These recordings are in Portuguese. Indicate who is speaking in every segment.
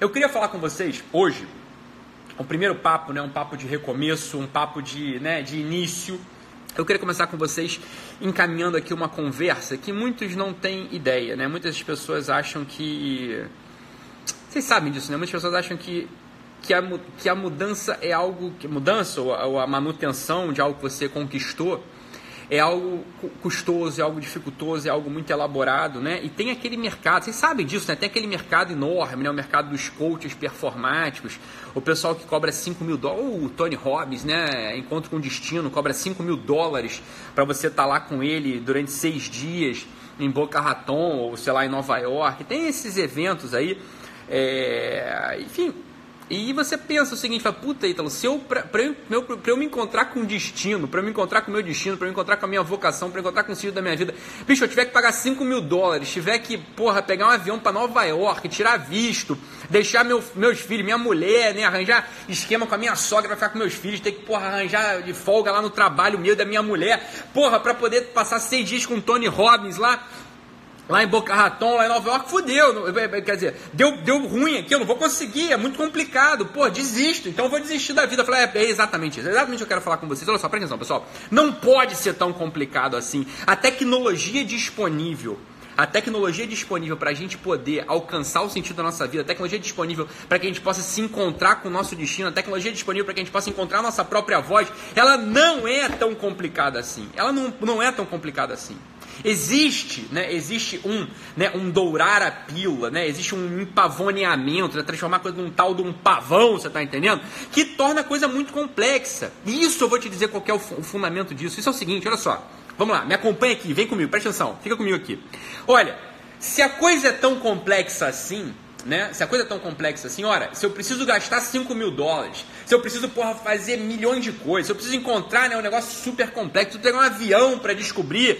Speaker 1: Eu queria falar com vocês hoje, o primeiro papo, né, um papo de recomeço, um papo de, né, de início. Eu queria começar com vocês encaminhando aqui uma conversa que muitos não têm ideia, né? Muitas pessoas acham que vocês sabem disso, né? Muitas pessoas acham que que a, que a mudança é algo que mudança ou a, ou a manutenção de algo que você conquistou é algo custoso, é algo dificultoso, é algo muito elaborado, né? E tem aquele mercado, vocês sabem disso, né? Tem aquele mercado enorme, né? O mercado dos coaches performáticos, o pessoal que cobra 5 mil dólares, o Tony Robbins, né? Encontro com Destino, cobra 5 mil dólares para você estar tá lá com ele durante seis dias em Boca Raton, ou sei lá, em Nova York. Tem esses eventos aí, é... enfim, e você pensa o seguinte, fala, puta, Ítalo, se eu, pra, pra, eu, pra eu me encontrar com o destino, pra eu me encontrar com o meu destino, pra eu me encontrar com a minha vocação, pra eu encontrar com o sentido da minha vida, bicho, eu tiver que pagar 5 mil dólares, tiver que, porra, pegar um avião para Nova York, tirar visto, deixar meu, meus filhos, minha mulher, né, arranjar esquema com a minha sogra pra ficar com meus filhos, ter que, porra, arranjar de folga lá no trabalho meu da minha mulher, porra, pra poder passar seis dias com o Tony Robbins lá, lá em Boca Raton, lá em Nova York, fudeu. Quer dizer, deu, deu ruim aqui, eu não vou conseguir, é muito complicado. Pô, desisto, então eu vou desistir da vida. Eu falei, é, é exatamente isso, é exatamente o que eu quero falar com vocês. Olha só, presta atenção, pessoal. Não pode ser tão complicado assim. A tecnologia disponível a tecnologia disponível para a gente poder alcançar o sentido da nossa vida, a tecnologia disponível para que a gente possa se encontrar com o nosso destino, a tecnologia disponível para que a gente possa encontrar a nossa própria voz, ela não é tão complicada assim. Ela não, não é tão complicada assim. Existe, né, existe um, né, um dourar a pílula, né, existe um empavoneamento, né, transformar a coisa num tal de um pavão, você está entendendo? Que torna a coisa muito complexa. E isso eu vou te dizer qual é o, o fundamento disso. Isso é o seguinte, olha só. Vamos lá, me acompanha aqui, vem comigo, presta atenção, fica comigo aqui. Olha, se a coisa é tão complexa assim, né? Se a coisa é tão complexa assim, ora, se eu preciso gastar 5 mil dólares, se eu preciso, porra, fazer milhões de coisas, se eu preciso encontrar né, um negócio super complexo, eu pegar um avião para descobrir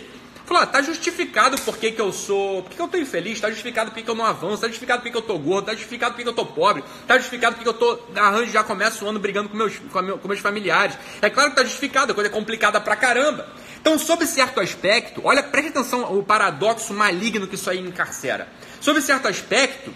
Speaker 1: Falou, ah, tá justificado por que, eu sou. Por que, eu tô infeliz, tá justificado por que, eu não avanço, tá justificado por que, eu tô gordo, tá justificado por que, eu tô pobre, tá justificado por que, que eu tô. Arranjo já começo o ano brigando com meus, com, meu, com meus familiares. É claro que tá justificado, a coisa é complicada pra caramba. Então, sob certo aspecto, olha, preste atenção o paradoxo maligno que isso aí encarcera. Sob certo aspecto,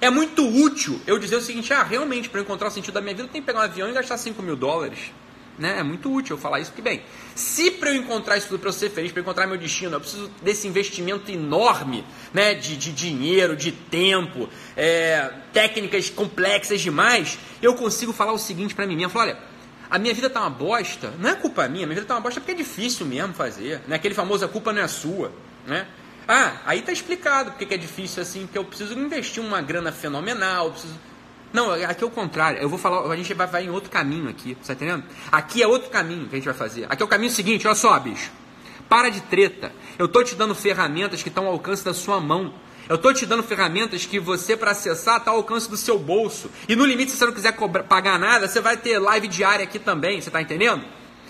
Speaker 1: é muito útil eu dizer o seguinte: ah, realmente, para encontrar o sentido da minha vida, eu tenho que pegar um avião e gastar 5 mil dólares. Né? É muito útil eu falar isso, porque, bem, se para eu encontrar isso tudo, para eu ser feliz, para encontrar meu destino, eu preciso desse investimento enorme né? de, de dinheiro, de tempo, é, técnicas complexas demais, eu consigo falar o seguinte para mim falar, olha, a minha vida tá uma bosta, não é culpa minha, minha vida tá uma bosta porque é difícil mesmo fazer, né? aquele famoso a culpa não é sua. Né? Ah, aí tá explicado porque é difícil assim, porque eu preciso investir uma grana fenomenal, preciso não, aqui é o contrário. Eu vou falar, a gente vai, vai em outro caminho aqui, tá entendendo? Aqui é outro caminho que a gente vai fazer. Aqui é o caminho seguinte, olha só, bicho. Para de treta. Eu tô te dando ferramentas que estão ao alcance da sua mão. Eu tô te dando ferramentas que você, para acessar, está ao alcance do seu bolso. E no limite, se você não quiser cobrar, pagar nada, você vai ter live diária aqui também, você tá entendendo?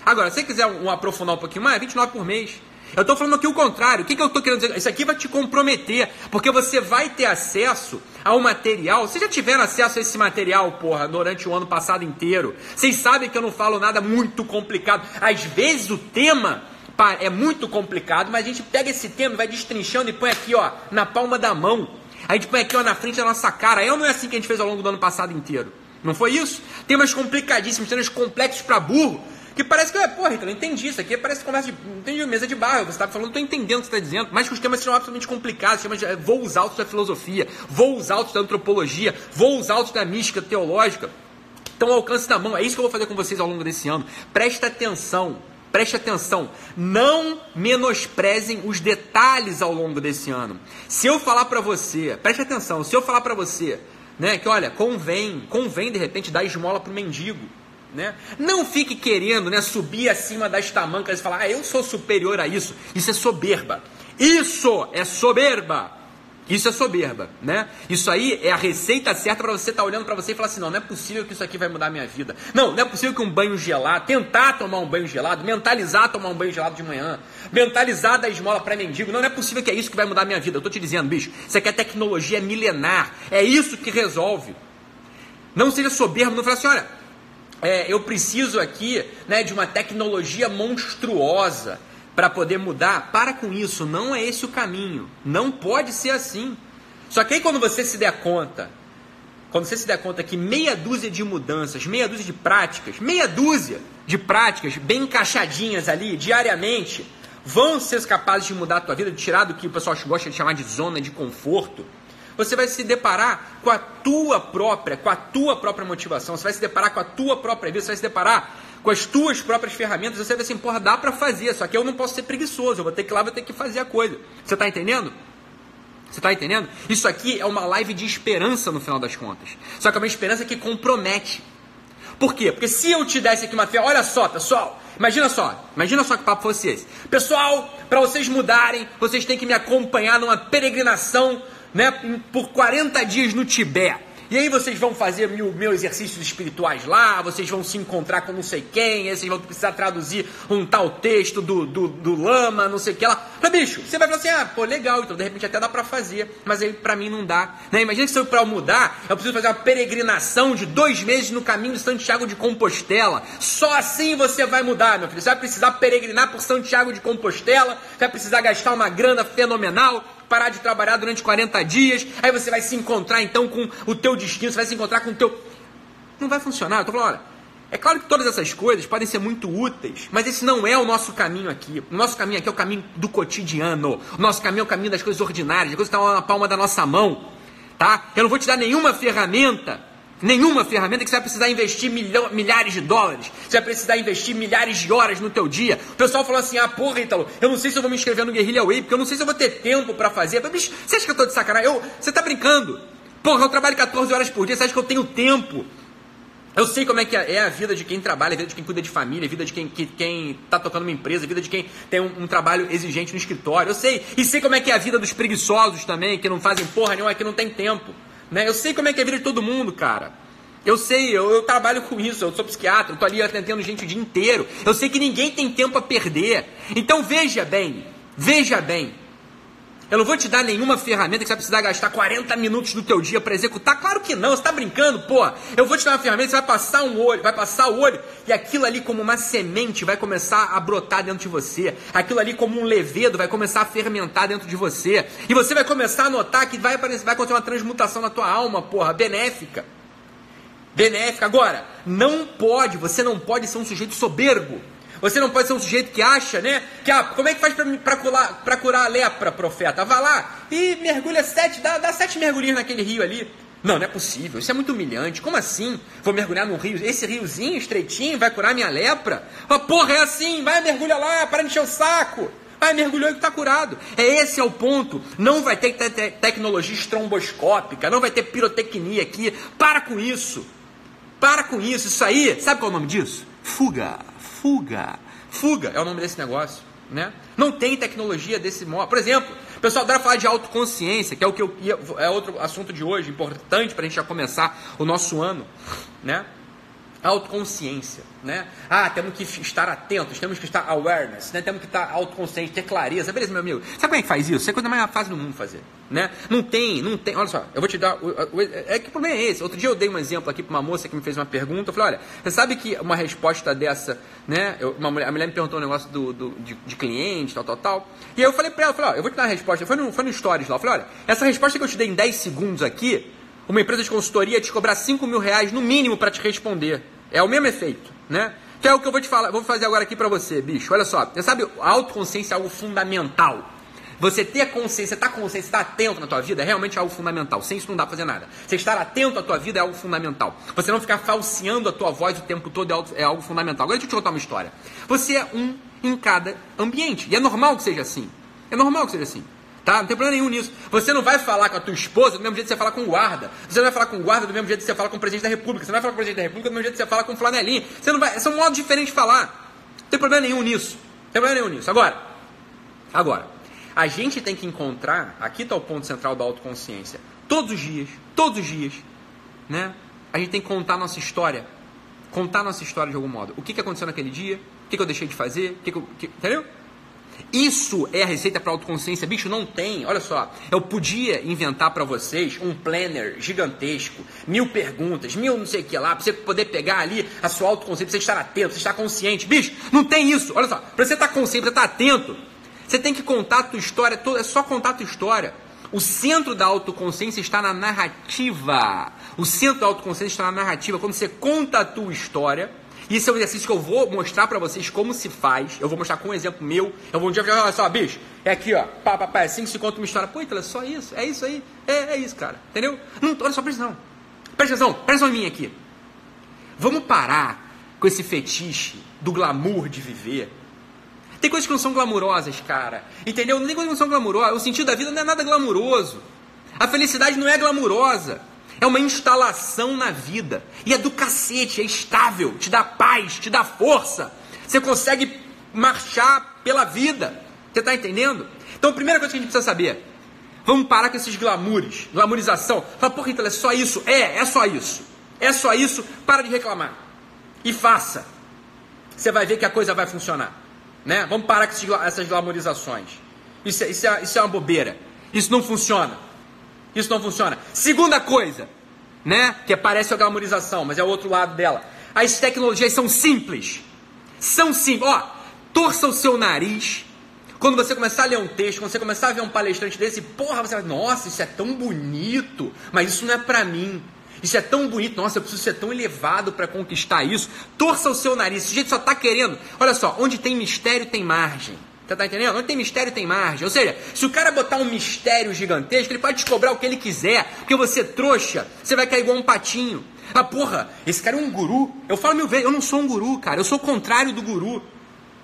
Speaker 1: Agora, se você quiser um, um aprofundar um pouquinho mais, é 29 por mês. Eu estou falando aqui o contrário. O que, que eu estou querendo dizer? Isso aqui vai te comprometer, porque você vai ter acesso ao material. Vocês já tiveram acesso a esse material, porra, durante o ano passado inteiro. Vocês sabem que eu não falo nada muito complicado. Às vezes o tema é muito complicado, mas a gente pega esse tema e vai destrinchando e põe aqui, ó, na palma da mão. A gente põe aqui, ó, na frente da nossa cara. Eu não é assim que a gente fez ao longo do ano passado inteiro. Não foi isso? Temas complicadíssimos, temas complexos para burro. Que parece que, porra, então eu entendi isso aqui, parece conversa de. Entendi mesa de barro, você está falando, estou entendendo o que você está dizendo, mas que os temas são absolutamente complicados, temas de eh, voos altos da filosofia, voos altos da antropologia, voos altos da mística teológica. Então, alcance da mão, é isso que eu vou fazer com vocês ao longo desse ano. Presta atenção, preste atenção, não menosprezem os detalhes ao longo desse ano. Se eu falar para você, preste atenção, se eu falar para você, né, que olha, convém, convém de repente dar esmola para o mendigo. Né? Não fique querendo né, subir acima das tamancas e falar, ah, eu sou superior a isso. Isso é soberba. Isso é soberba. Isso é soberba, né? Isso aí é a receita certa para você estar tá olhando para você e falar assim: não, não é possível que isso aqui vai mudar a minha vida. Não, não é possível que um banho gelado, tentar tomar um banho gelado, mentalizar tomar um banho gelado de manhã, mentalizar da esmola para mendigo. Não, não é possível que é isso que vai mudar a minha vida. Eu tô te dizendo, bicho, isso aqui é tecnologia milenar. É isso que resolve. Não seja soberbo, não fale assim: olha, é, eu preciso aqui né, de uma tecnologia monstruosa para poder mudar. Para com isso, não é esse o caminho. Não pode ser assim. Só que aí quando você se der conta quando você se der conta que meia dúzia de mudanças, meia dúzia de práticas, meia dúzia de práticas bem encaixadinhas ali diariamente, vão ser capazes de mudar a tua vida, de tirar do que o pessoal gosta de chamar de zona de conforto, você vai se deparar com a tua própria, com a tua própria motivação, você vai se deparar com a tua própria vida, você vai se deparar com as tuas próprias ferramentas, você vai assim, porra, dá para fazer, só que eu não posso ser preguiçoso, eu vou ter que ir lá, vou ter que fazer a coisa. Você está entendendo? Você está entendendo? Isso aqui é uma live de esperança no final das contas. Só que é uma esperança que compromete. Por quê? Porque se eu te desse aqui uma fé, olha só, pessoal, imagina só, imagina só que papo fosse esse. Pessoal, para vocês mudarem, vocês têm que me acompanhar numa peregrinação, né, por 40 dias no Tibete. E aí vocês vão fazer mil, mil exercícios espirituais lá, vocês vão se encontrar com não sei quem, aí vocês vão precisar traduzir um tal texto do, do, do lama, não sei o que lá. Mas, bicho, você vai falar assim, ah, pô, legal, então de repente até dá pra fazer, mas aí pra mim não dá. Né? Imagina que se eu pra mudar, eu preciso fazer uma peregrinação de dois meses no caminho de Santiago de Compostela. Só assim você vai mudar, meu filho. Você vai precisar peregrinar por Santiago de Compostela, vai precisar gastar uma grana fenomenal, parar de trabalhar durante 40 dias, aí você vai se encontrar então com o teu destino, você vai se encontrar com o teu. Não vai funcionar. Eu tô falando, olha, é claro que todas essas coisas podem ser muito úteis, mas esse não é o nosso caminho aqui. O nosso caminho aqui é o caminho do cotidiano. O nosso caminho é o caminho das coisas ordinárias, das coisas que estão na palma da nossa mão. Tá? Eu não vou te dar nenhuma ferramenta Nenhuma ferramenta que você vai precisar investir milhão, milhares de dólares. Você vai precisar investir milhares de horas no teu dia. O pessoal falou assim: ah, porra, Ítalo, eu não sei se eu vou me inscrever no Guerrilla Way, porque eu não sei se eu vou ter tempo para fazer. Mas, você acha que eu tô de sacanagem? Eu, você tá brincando? Porra, eu trabalho 14 horas por dia, você acha que eu tenho tempo? Eu sei como é que é a vida de quem trabalha, a vida de quem cuida de família, a vida de quem, que, quem tá tocando uma empresa, a vida de quem tem um, um, trabalho exigente no escritório. Eu sei. E sei como é que é a vida dos preguiçosos também, que não fazem porra nenhuma, que não tem tempo. Né? Eu sei como é que é a vida de todo mundo, cara. Eu sei, eu, eu, trabalho com isso, eu sou psiquiatra, eu tô ali atendendo gente o dia inteiro. Eu sei que ninguém tem tempo a perder. Então veja bem, veja bem. Eu não vou te dar nenhuma ferramenta que você vai precisar gastar 40 minutos do teu dia para executar. Claro que não, você está brincando, pô. Eu vou te dar uma ferramenta, você vai passar um olho, vai passar o olho e aquilo ali como uma semente vai começar a brotar dentro de você. Aquilo ali como um levedo vai começar a fermentar dentro de você. E você vai começar a notar que vai, vai acontecer uma transmutação na tua alma, porra, benéfica benéfica. Agora, não pode, você não pode ser um sujeito soberbo. Você não pode ser um sujeito que acha, né? Que ah, como é que faz para curar, a lepra, profeta? Vá lá e mergulha sete, dá, dá sete mergulhinhos naquele rio ali. Não, não é possível, isso é muito humilhante. Como assim? Vou mergulhar num rio, esse riozinho estreitinho vai curar minha lepra? Ah, porra, é assim, vai mergulha lá, para encher o saco. Vai, mergulhou e está curado. É esse é o ponto. Não vai ter te te tecnologia estromboscópica, não vai ter pirotecnia aqui. Para com isso. Para com isso, isso aí, sabe qual é o nome disso? Fuga, fuga, fuga é o nome desse negócio, né? Não tem tecnologia desse modo. Por exemplo, o pessoal adora falar de autoconsciência, que é o que eu, é outro assunto de hoje, importante para a gente já começar o nosso ano, né? Autoconsciência, né? Ah, temos que estar atentos, temos que estar awareness, né? Temos que estar autoconsciente, ter clareza. Beleza, meu amigo. Sabe como é que faz isso? Isso é a coisa mais fácil do mundo fazer, né? Não tem, não tem. Olha só, eu vou te dar. É que o problema é esse. Outro dia eu dei um exemplo aqui para uma moça que me fez uma pergunta. Eu falei, olha, você sabe que uma resposta dessa, né? Eu, uma mulher, a mulher me perguntou um negócio do, do de, de, cliente, tal, tal, tal. E aí eu falei para ela, falei, ó, eu vou te dar uma resposta. Foi no, foi no Stories lá. Eu falei, olha, essa resposta que eu te dei em 10 segundos aqui, uma empresa de consultoria te cobrar 5 mil reais no mínimo para te responder. É o mesmo efeito, né? Que é o que eu vou te falar, vou fazer agora aqui para você, bicho. Olha só, você sabe, a autoconsciência é algo fundamental. Você ter consciência, estar tá consciente, estar atento na tua vida é realmente algo fundamental. Sem isso não dá pra fazer nada. Você estar atento à tua vida é algo fundamental. Você não ficar falseando a tua voz o tempo todo é algo, é algo fundamental. Agora deixa eu te contar uma história. Você é um em cada ambiente. E é normal que seja assim. É normal que seja assim. Tá? Não tem problema nenhum nisso. Você não vai falar com a tua esposa do mesmo jeito que você fala com o guarda. Você não vai falar com o guarda do mesmo jeito que você fala com o presidente da república. Você não vai falar com o presidente da república do mesmo jeito que você fala com o flanelinho. Você não vai... São modos diferentes de falar. Não tem problema nenhum nisso. Não tem problema nenhum nisso. Agora, agora, a gente tem que encontrar, aqui está o ponto central da autoconsciência, todos os dias, todos os dias, né? A gente tem que contar nossa história. Contar nossa história de algum modo. O que, que aconteceu naquele dia? O que, que eu deixei de fazer? O que, que eu... Que... Entendeu? Isso é a receita para autoconsciência? Bicho, não tem. Olha só, eu podia inventar para vocês um planner gigantesco, mil perguntas, mil não sei o que lá, para você poder pegar ali a sua autoconsciência, você estar atento, você estar consciente. Bicho, não tem isso. Olha só, para você estar consciente, você estar atento, você tem que contar a tua história, é só contar a tua história. O centro da autoconsciência está na narrativa. O centro da autoconsciência está na narrativa. Quando você conta a tua história, isso é um exercício que eu vou mostrar para vocês como se faz. Eu vou mostrar com um exemplo meu. Eu vou um dia falar, olha só, bicho, é aqui, ó. Pá, pá, pá, é assim que se conta uma história. Pô, então é só isso. É isso aí. É, é isso, cara. Entendeu? Não, olha só, presta atenção. Presta atenção, presta atenção em mim aqui. Vamos parar com esse fetiche do glamour de viver. Tem coisas que não são glamurosas, cara. Entendeu? Não tem coisas que não são glamurosas. O sentido da vida não é nada glamuroso. A felicidade não é glamurosa. É uma instalação na vida. E é do cacete, é estável, te dá paz, te dá força. Você consegue marchar pela vida. Você está entendendo? Então, a primeira coisa que a gente precisa saber: vamos parar com esses glamoures, glamorização. Fala, porra, então é só isso? É, é só isso. É só isso, para de reclamar. E faça. Você vai ver que a coisa vai funcionar. Né? Vamos parar com essas glamorizações. Isso é, isso, é, isso é uma bobeira. Isso não funciona. Isso não funciona. Segunda coisa, né? Que parece a glamorização, mas é o outro lado dela. As tecnologias são simples. São simples. Ó, torça o seu nariz. Quando você começar a ler um texto, quando você começar a ver um palestrante desse, porra, você vai, nossa, isso é tão bonito, mas isso não é para mim. Isso é tão bonito, nossa, eu preciso ser tão elevado para conquistar isso. Torça o seu nariz, esse jeito só está querendo. Olha só, onde tem mistério tem margem. Você tá entendendo? Onde tem mistério tem margem. Ou seja, se o cara botar um mistério gigantesco, ele pode descobrir o que ele quiser. Porque você trouxa, você vai cair igual um patinho. Ah, porra, esse cara é um guru. Eu falo mil vezes, eu não sou um guru, cara. Eu sou o contrário do guru.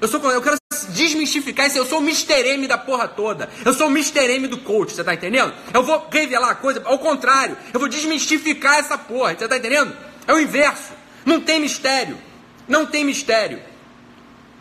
Speaker 1: Eu, sou, eu quero desmistificar isso. Eu sou o Mr. M da porra toda. Eu sou o Mr. M do coach, você tá entendendo? Eu vou revelar a coisa ao contrário. Eu vou desmistificar essa porra, você tá entendendo? É o inverso. Não tem mistério. Não tem mistério.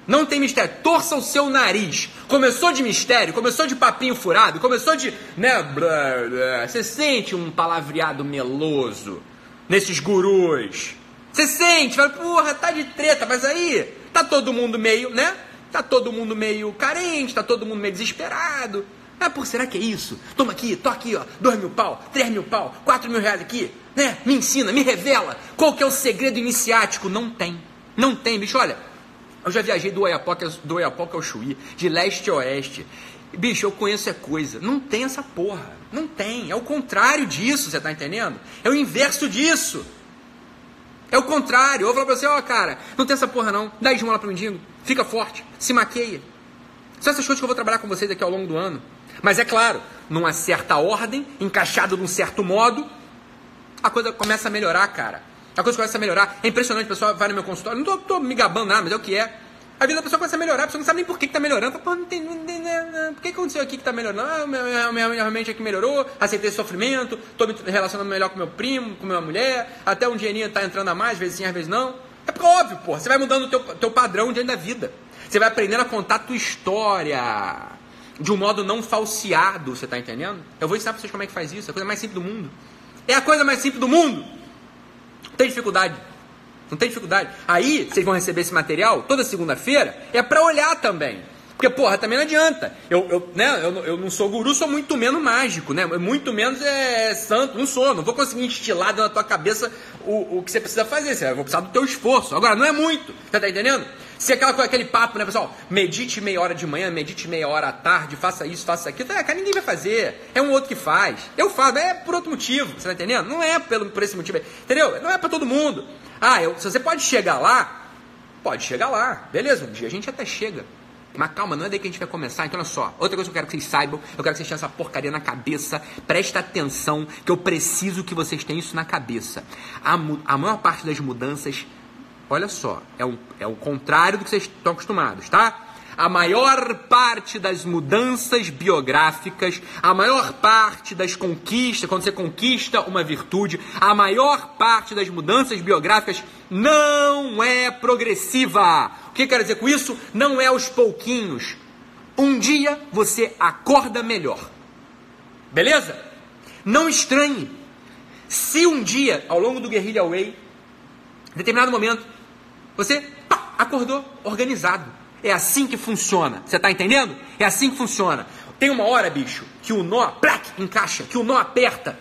Speaker 1: Não tem mistério. Torça o seu nariz. Começou de mistério, começou de papinho furado, começou de. Né, blá, blá. Você sente um palavreado meloso nesses gurus. Você sente, fala, porra, tá de treta, mas aí tá todo mundo meio, né? Tá todo mundo meio carente, tá todo mundo meio desesperado. Ah, por será que é isso? Toma aqui, tô aqui, ó, dois mil pau, três mil pau, quatro mil reais aqui, né? Me ensina, me revela. Qual que é o segredo iniciático? Não tem. Não tem, bicho, olha. Eu já viajei do Oiapoque, do Oiapoque ao Chuí, de leste a oeste. Bicho, eu conheço é coisa. Não tem essa porra. Não tem. É o contrário disso, você tá entendendo? É o inverso disso. É o contrário. Eu vou falar pra você, ó, oh, cara, não tem essa porra não. Dá esmola pro mendigo. Fica forte. Se maqueia. São essas coisas que eu vou trabalhar com vocês aqui ao longo do ano. Mas é claro, numa certa ordem, encaixado num certo modo, a coisa começa a melhorar, cara. A coisa começa a melhorar. É impressionante, o pessoal vai no meu consultório. Não tô, tô me gabando nada, mas é o que é. A vida da pessoa começa a melhorar, a pessoa não sabe nem por que, que tá melhorando. Pô, não tem, não não, por que aconteceu aqui que tá melhorando? Ah, meu, meu, realmente aqui melhorou, aceitei sofrimento, tô me relacionando melhor com meu primo, com minha mulher, até um dinheirinho tá entrando a mais, às vezes sim, às vezes não. É porque, óbvio, pô, você vai mudando o teu, teu padrão diante da vida. Você vai aprendendo a contar a tua história de um modo não falseado, você tá entendendo? Eu vou ensinar pra vocês como é que faz isso, é a coisa mais simples do mundo. É a coisa mais simples do mundo. Não tem dificuldade. Não tem dificuldade. Aí, vocês vão receber esse material toda segunda-feira, é para olhar também. Porque, porra, também não adianta. Eu, eu, né, eu, eu não sou guru, sou muito menos mágico, né? Muito menos é santo, não sou. Não vou conseguir instilar dentro da tua cabeça o, o que você precisa fazer. Você vai precisar do teu esforço. Agora, não é muito. Você tá entendendo? Se aquela, aquele papo, né, pessoal? Medite meia hora de manhã, medite meia hora à tarde, faça isso, faça aquilo. É, cara, ninguém vai fazer. É um outro que faz. Eu faço, é por outro motivo. Você tá entendendo? Não é pelo, por esse motivo. Entendeu? Não é para todo mundo. Ah, eu, se você pode chegar lá, pode chegar lá. Beleza, um dia a gente até chega. Mas calma, não é daí que a gente vai começar. Então, olha só. Outra coisa que eu quero que vocês saibam, eu quero que vocês tenham essa porcaria na cabeça. Presta atenção, que eu preciso que vocês tenham isso na cabeça. A, a maior parte das mudanças, olha só, é o, é o contrário do que vocês estão acostumados, tá? a maior parte das mudanças biográficas, a maior parte das conquistas, quando você conquista uma virtude, a maior parte das mudanças biográficas não é progressiva. O que quer dizer com isso? Não é aos pouquinhos. Um dia você acorda melhor. Beleza? Não estranhe. Se um dia, ao longo do Guerrilla Way, em determinado momento, você pá, acordou organizado é assim que funciona. Você está entendendo? É assim que funciona. Tem uma hora, bicho, que o nó, plac, encaixa, que o nó aperta.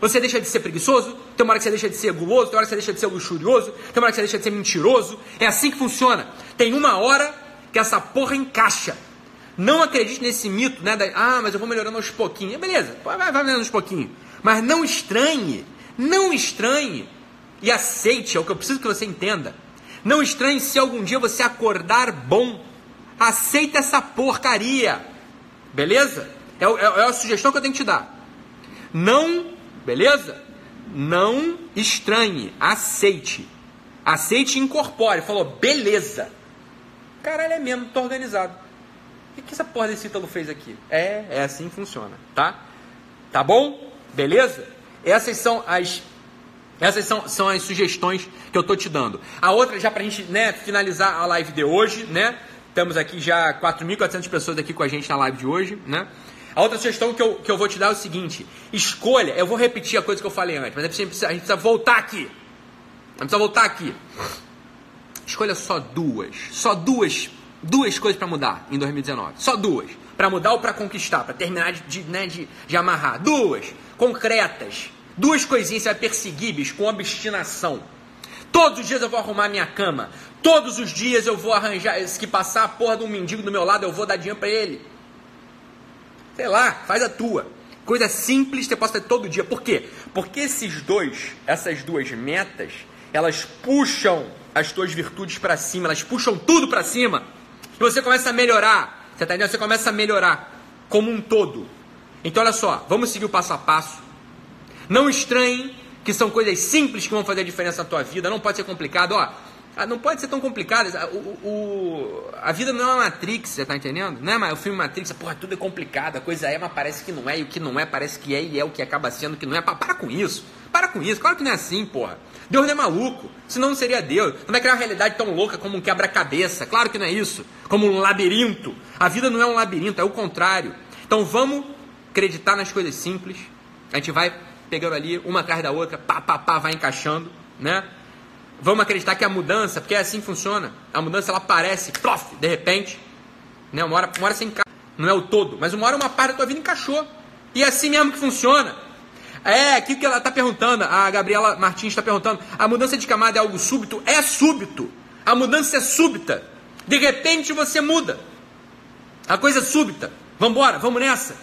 Speaker 1: Você deixa de ser preguiçoso, tem uma hora que você deixa de ser guloso, tem uma hora que você deixa de ser luxurioso, tem uma hora que você deixa de ser mentiroso. É assim que funciona. Tem uma hora que essa porra encaixa. Não acredite nesse mito, né? Da, ah, mas eu vou melhorando aos pouquinhos. Beleza, vai, vai melhorando aos pouquinhos. Mas não estranhe Não estranhe e aceite, é o que eu preciso que você entenda. Não estranhe se algum dia você acordar bom. Aceita essa porcaria. Beleza? É, é, é a sugestão que eu tenho que te dar. Não, beleza? Não estranhe, aceite. Aceite e incorpore. Falou, beleza. Caralho, é mesmo, tô organizado. O que essa porra desse Ítalo fez aqui? É, é assim que funciona, tá? Tá bom? Beleza? Essas são as essas são, são as sugestões que eu tô te dando. A outra, já pra gente né, finalizar a live de hoje, né? Estamos aqui já 4.400 pessoas aqui com a gente na live de hoje, né? A outra sugestão que eu, que eu vou te dar é o seguinte: escolha, eu vou repetir a coisa que eu falei antes, mas a gente precisa, a gente precisa voltar aqui. A gente precisa voltar aqui. Escolha só duas, só duas, duas coisas para mudar em 2019. Só duas. Para mudar ou para conquistar, para terminar de, de, né, de, de amarrar. Duas, concretas. Duas coisinhas você vai perseguir, bicho, com obstinação. Todos os dias eu vou arrumar minha cama. Todos os dias eu vou arranjar. Se passar a porra de um mendigo do meu lado, eu vou dar dinheiro para ele. Sei lá, faz a tua. Coisa simples você pode fazer todo dia. Por quê? Porque esses dois, essas duas metas, elas puxam as tuas virtudes para cima, elas puxam tudo para cima. E você começa a melhorar. Você tá entendendo? Você começa a melhorar como um todo. Então olha só, vamos seguir o passo a passo. Não estranhem que são coisas simples que vão fazer a diferença na tua vida. Não pode ser complicado. Ó, ah, não pode ser tão complicado. O, o, a vida não é uma Matrix, você tá entendendo? Não é mais o filme Matrix, porra, tudo é complicado, a coisa é, mas parece que não é, e o que não é parece que é, e é o que acaba sendo que não é. Para com isso, para com isso, claro que não é assim, porra. Deus não é maluco, senão não seria Deus. Não vai criar uma realidade tão louca como um quebra-cabeça, claro que não é isso. Como um labirinto. A vida não é um labirinto, é o contrário. Então vamos acreditar nas coisas simples, a gente vai pegando ali uma atrás da outra, pá, pá, pá, vai encaixando, né? Vamos acreditar que a mudança, porque é assim que funciona, a mudança ela aparece, plof, de repente, né? Uma hora, uma hora você encaixa, não é o todo, mas uma hora uma parte da tua vida encaixou. E é assim mesmo que funciona. É, aquilo que ela está perguntando, a Gabriela Martins está perguntando, a mudança de camada é algo súbito? É súbito. A mudança é súbita. De repente você muda. A coisa é súbita. Vamos embora, vamos nessa.